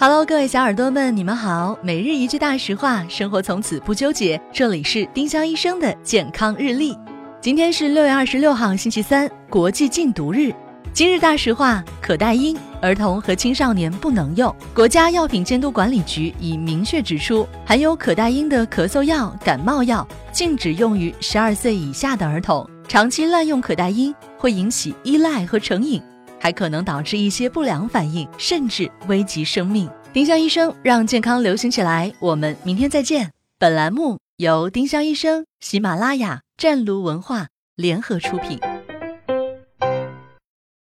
Hello，各位小耳朵们，你们好。每日一句大实话，生活从此不纠结。这里是丁香医生的健康日历。今天是六月二十六号，星期三，国际禁毒日。今日大实话：可待因，儿童和青少年不能用。国家药品监督管理局已明确指出，含有可待因的咳嗽药、感冒药禁止用于十二岁以下的儿童。长期滥用可待因会引起依赖和成瘾。还可能导致一些不良反应，甚至危及生命。丁香医生让健康流行起来，我们明天再见。本栏目由丁香医生、喜马拉雅、湛庐文化联合出品。